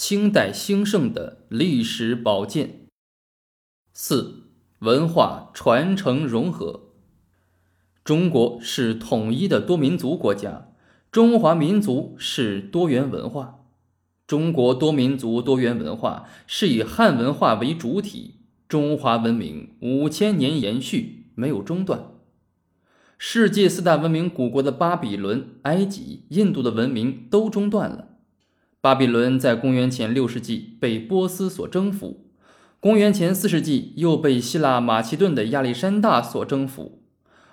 清代兴盛的历史宝鉴。四、文化传承融合。中国是统一的多民族国家，中华民族是多元文化。中国多民族多元文化是以汉文化为主体，中华文明五千年延续，没有中断。世界四大文明古国的巴比伦、埃及、印度的文明都中断了。巴比伦在公元前六世纪被波斯所征服，公元前四世纪又被希腊马其顿的亚历山大所征服。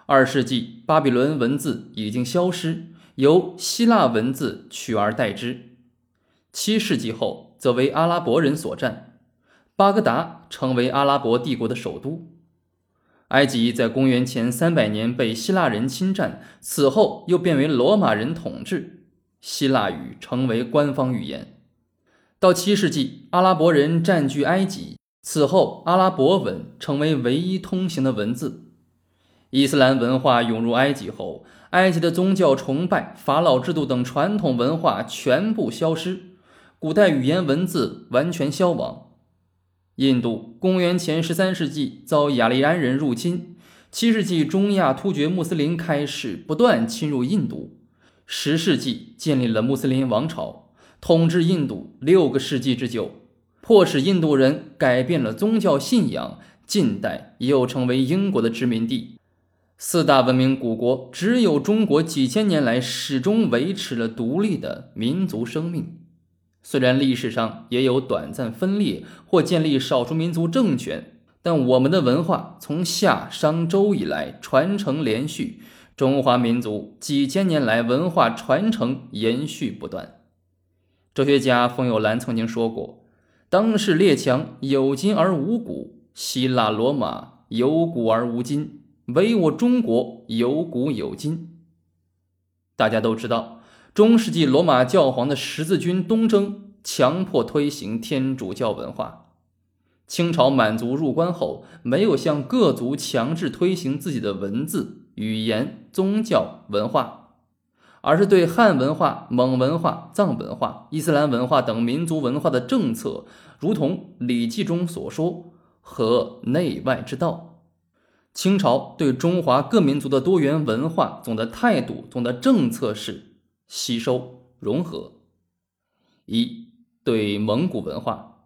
二世纪，巴比伦文字已经消失，由希腊文字取而代之。七世纪后，则为阿拉伯人所占，巴格达成为阿拉伯帝国的首都。埃及在公元前三百年被希腊人侵占，此后又变为罗马人统治。希腊语成为官方语言。到七世纪，阿拉伯人占据埃及，此后阿拉伯文成为唯一通行的文字。伊斯兰文化涌入埃及后，埃及的宗教崇拜、法老制度等传统文化全部消失，古代语言文字完全消亡。印度公元前十三世纪遭雅利安人入侵，七世纪中亚突厥穆斯林开始不断侵入印度。十世纪建立了穆斯林王朝，统治印度六个世纪之久，迫使印度人改变了宗教信仰。近代又成为英国的殖民地。四大文明古国，只有中国几千年来始终维持了独立的民族生命。虽然历史上也有短暂分裂或建立少数民族政权，但我们的文化从夏商周以来传承连续。中华民族几千年来文化传承延续不断。哲学家冯友兰曾经说过：“当世列强有今而无古，希腊罗马有古而无今，唯我中国有古有今。”大家都知道，中世纪罗马教皇的十字军东征强迫推行天主教文化。清朝满族入关后，没有向各族强制推行自己的文字。语言、宗教、文化，而是对汉文化、蒙文化、藏文化、伊斯兰文化等民族文化的政策，如同《礼记》中所说“和内外之道”。清朝对中华各民族的多元文化总的态度、总的政策是吸收、融合。一对蒙古文化，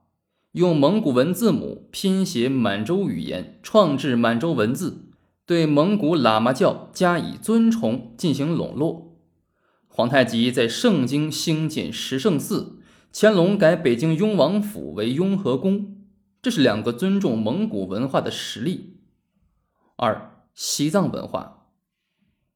用蒙古文字母拼写满洲语言，创制满洲文字。对蒙古喇嘛教加以尊崇，进行笼络。皇太极在盛京兴建十圣寺，乾隆改北京雍王府为雍和宫，这是两个尊重蒙古文化的实例。二、西藏文化，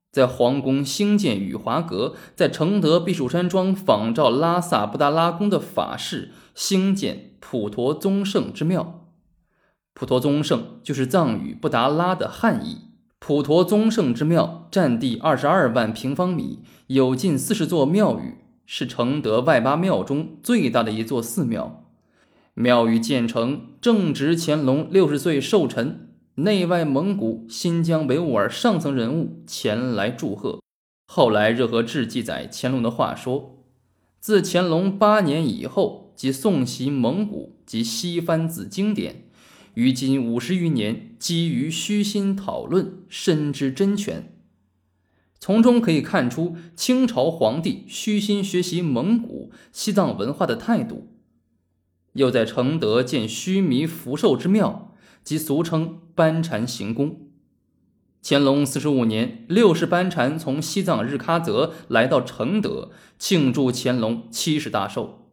在皇宫兴建雨华阁，在承德避暑山庄仿照拉萨布达拉宫的法式兴建普陀宗圣之庙。普陀宗圣就是藏语布达拉的汉译。普陀宗圣之庙占地二十二万平方米，有近四十座庙宇，是承德外八庙中最大的一座寺庙。庙宇建成正值乾隆六十岁寿辰，内外蒙古、新疆维吾尔上层人物前来祝贺。后来《热河志》记载乾隆的话说：“自乾隆八年以后，即诵习蒙古及西番字经典。”于今五十余年，基于虚心讨论，深知真诠。从中可以看出清朝皇帝虚心学习蒙古、西藏文化的态度。又在承德建须弥福寿之庙，即俗称班禅行宫。乾隆四十五年，六世班禅从西藏日喀则来到承德，庆祝乾隆七十大寿。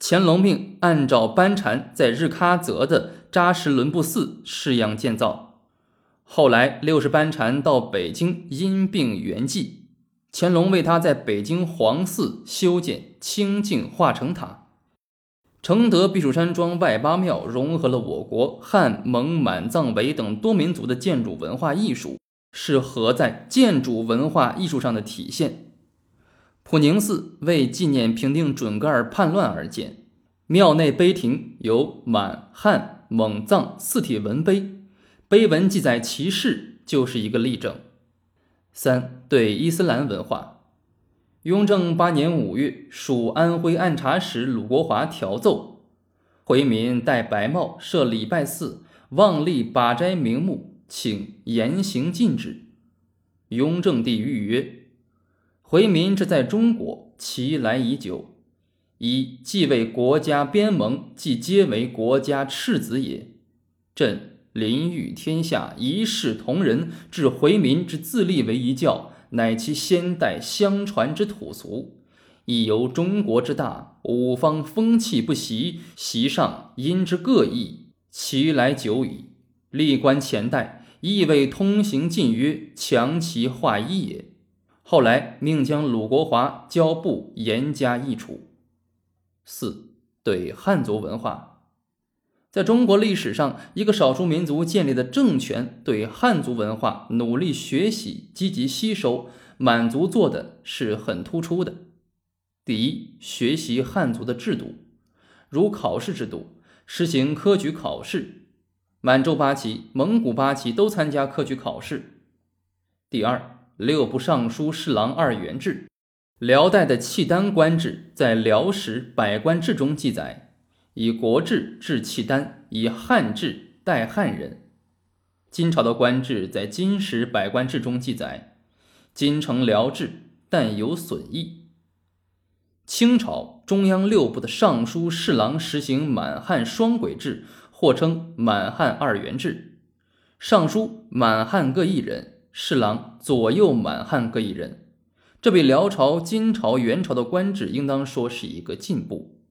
乾隆命按照班禅在日喀则的。扎什伦布寺式样建造，后来六世班禅到北京因病圆寂，乾隆为他在北京皇寺修建清净化成塔。承德避暑山庄外八庙融合了我国汉、蒙、满、藏、维等多民族的建筑文化艺术，是和在建筑文化艺术上的体现。普宁寺为纪念平定准噶尔叛乱而建，庙内碑亭由满汉。蒙藏四体文碑，碑文记载其事，就是一个例证。三对伊斯兰文化，雍正八年五月，属安徽按察使鲁国华调奏，回民戴白帽设礼拜寺，妄立把斋名目，请严刑禁止。雍正帝谕曰：“回民这在中国，其来已久，以既为国家边盟，既皆为国家赤子也。朕。”临御天下，一视同仁，置回民之自立为一教，乃其先代相传之土俗。亦由中国之大，五方风气不习，习上因之各异，其来久矣。历观前代，亦为通行禁约，强其化一也。后来命将鲁国华交部，严加议处。四对汉族文化。在中国历史上，一个少数民族建立的政权对汉族文化努力学习、积极吸收，满族做的是很突出的。第一，学习汉族的制度，如考试制度，实行科举考试，满洲八旗、蒙古八旗都参加科举考试。第二，六部尚书侍郎二元制，辽代的契丹官制在《辽史百官志》中记载。以国制治契丹，以汉制代汉人。金朝的官制在《金史百官志》中记载：“金承辽制，但有损益。”清朝中央六部的尚书侍郎实行满汉双轨制，或称满汉二元制。尚书满汉各一人，侍郎左右满汉各一人。这比辽朝、金朝、元朝的官制应当说是一个进步。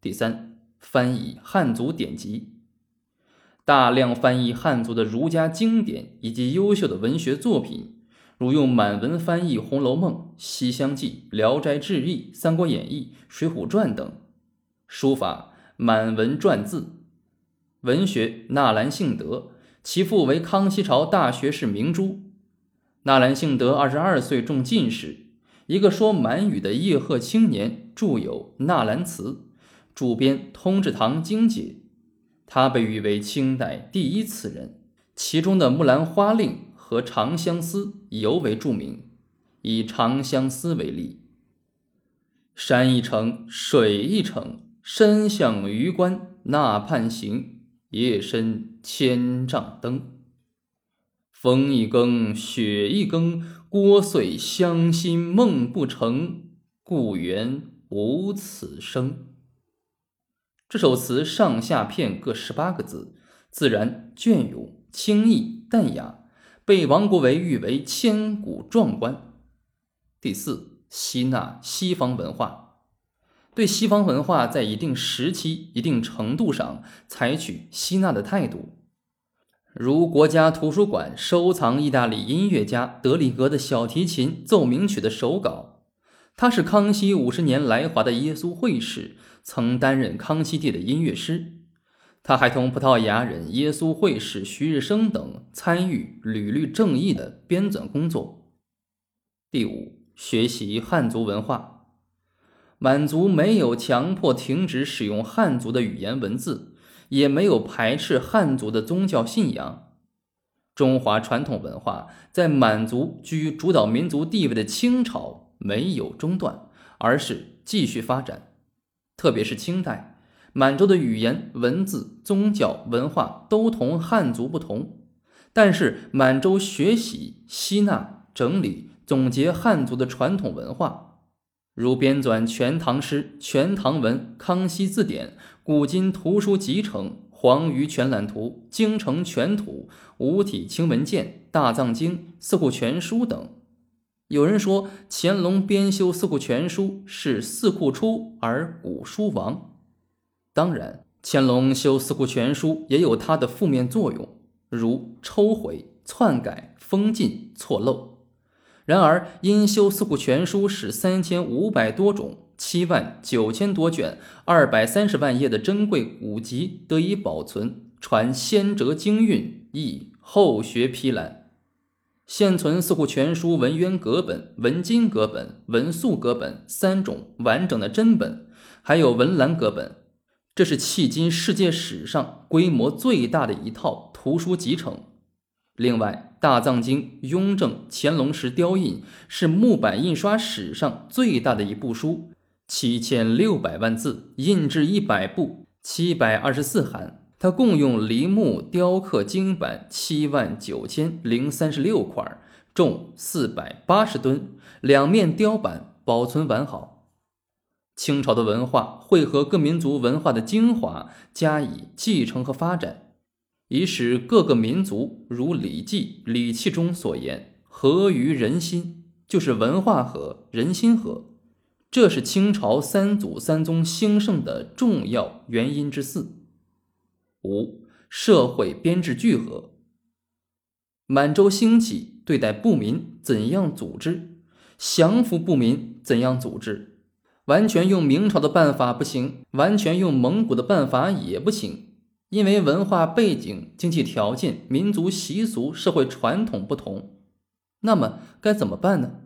第三。翻译汉族典籍，大量翻译汉族的儒家经典以及优秀的文学作品，如用满文翻译《红楼梦》《西厢记》《聊斋志异》《三国演义》《水浒传》等；书法满文篆字，文学纳兰性德，其父为康熙朝大学士明珠。纳兰性德二十二岁中进士，一个说满语的叶赫青年，著有《纳兰词》。主编《通志堂经解》，他被誉为清代第一词人，其中的《木兰花令》和《长相思》尤为著名。以《长相思》为例：“山一程，水一程，身向榆关那畔行，夜深千帐灯。风一更，雪一更，聒碎乡心梦不成，故园无此声。”这首词上下片各十八个字，自然隽永、清逸、淡雅，被王国维誉为千古壮观。第四，吸纳西方文化，对西方文化在一定时期、一定程度上采取吸纳的态度，如国家图书馆收藏意大利音乐家德里格的小提琴奏鸣曲的手稿，他是康熙五十年来华的耶稣会士。曾担任康熙帝的音乐师，他还同葡萄牙人耶稣会士徐日升等参与屡律正义的编纂工作。第五，学习汉族文化，满族没有强迫停止使用汉族的语言文字，也没有排斥汉族的宗教信仰。中华传统文化在满族居主导民族地位的清朝没有中断，而是继续发展。特别是清代，满洲的语言、文字、宗教、文化都同汉族不同，但是满洲学习、吸纳、整理、总结汉族的传统文化，如编纂《全唐诗》《全唐文》《康熙字典》《古今图书集成》《黄鱼全览图》《京城全图》《五体清文鉴》《大藏经》《四库全书》等。有人说乾隆编修《四库全书》是四库出而古书亡。当然，乾隆修《四库全书》也有它的负面作用，如抽回、篡改、封禁、错漏。然而，因修《四库全书》是三千五百多种、七万九千多卷、二百三十万页的珍贵古籍得以保存，传先哲经韵，亦后学批览。现存《四库全书》文渊阁本、文津阁本、文素阁本三种完整的真本，还有文澜阁本。这是迄今世界史上规模最大的一套图书集成。另外，《大藏经》雍正、乾隆时雕印是木版印刷史上最大的一部书，七千六百万字，印制一百部，七百二十四函。它共用梨木雕刻经版七万九千零三十六块，重四百八十吨，两面雕版保存完好。清朝的文化会和各民族文化的精华加以继承和发展。以使各个民族如《礼记》《礼器》中所言“合于人心”，就是文化和人心和，这是清朝三祖三宗兴盛的重要原因之四。五、社会编制聚合。满洲兴起，对待不民怎样组织？降服不民怎样组织？完全用明朝的办法不行，完全用蒙古的办法也不行。因为文化背景、经济条件、民族习俗、社会传统不同，那么该怎么办呢？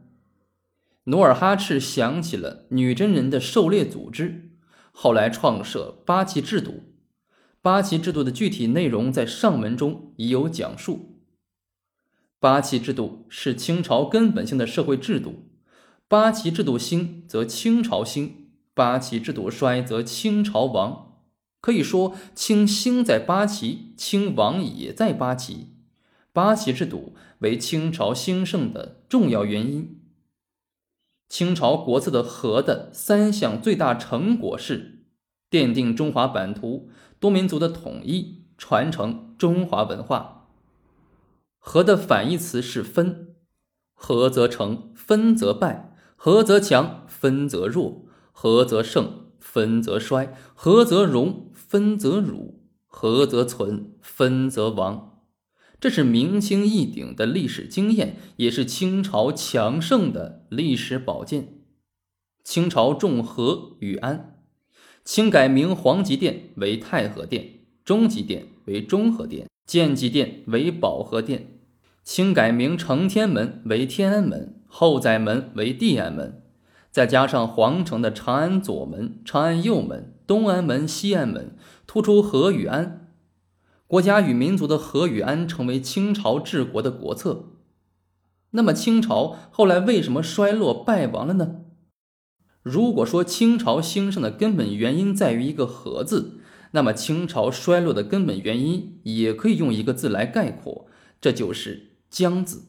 努尔哈赤想起了女真人的狩猎组织，后来创设八旗制度。八旗制度的具体内容在上文中已有讲述。八旗制度是清朝根本性的社会制度，八旗制度兴则清朝兴，八旗制度衰则清朝亡。可以说，清兴在八旗，清亡也在八旗。八旗制度为清朝兴盛的重要原因。清朝国策的和的三项最大成果是奠定中华版图多民族的统一，传承中华文化。和的反义词是分，和则成，分则败；和则强，分则弱；和则盛，分则衰；和则荣。分则辱，合则存，分则亡。这是明清一鼎的历史经验，也是清朝强盛的历史宝剑。清朝重和与安，清改名皇极殿为太和殿，中极殿为中和殿，建极殿为保和殿。清改名承天门为天安门，后宰门为地安门，再加上皇城的长安左门、长安右门。东安门、西安门突出和与安，国家与民族的和与安成为清朝治国的国策。那么清朝后来为什么衰落败亡了呢？如果说清朝兴盛的根本原因在于一个“和”字，那么清朝衰落的根本原因也可以用一个字来概括，这就是“僵”字。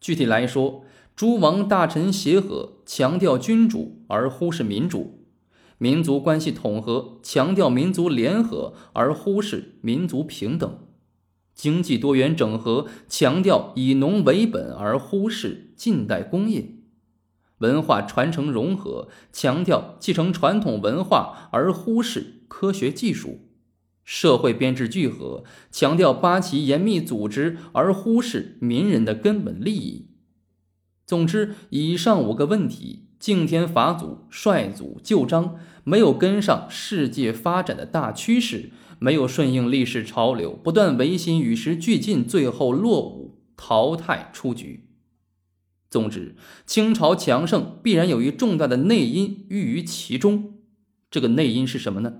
具体来说，诸王大臣协和，强调君主而忽视民主。民族关系统合，强调民族联合而忽视民族平等；经济多元整合，强调以农为本而忽视近代工业；文化传承融合，强调继承传统文化而忽视科学技术；社会编制聚合，强调八旗严密组织而忽视民人的根本利益。总之，以上五个问题。敬天法祖，率祖旧章，没有跟上世界发展的大趋势，没有顺应历史潮流，不断维新与时俱进，最后落伍淘汰出局。总之，清朝强盛必然有一重大的内因寓于其中。这个内因是什么呢？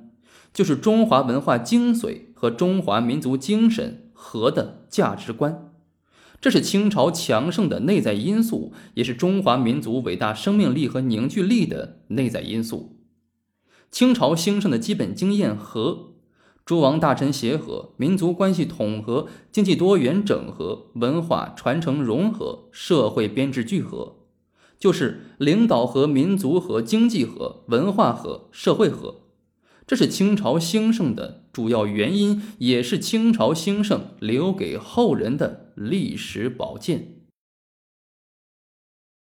就是中华文化精髓和中华民族精神和的价值观。这是清朝强盛的内在因素，也是中华民族伟大生命力和凝聚力的内在因素。清朝兴盛的基本经验和诸王大臣协和、民族关系统合、经济多元整合、文化传承融合、社会编制聚合，就是领导和民族和经济和文化和社会和。这是清朝兴盛的主要原因，也是清朝兴盛留给后人的历史宝剑。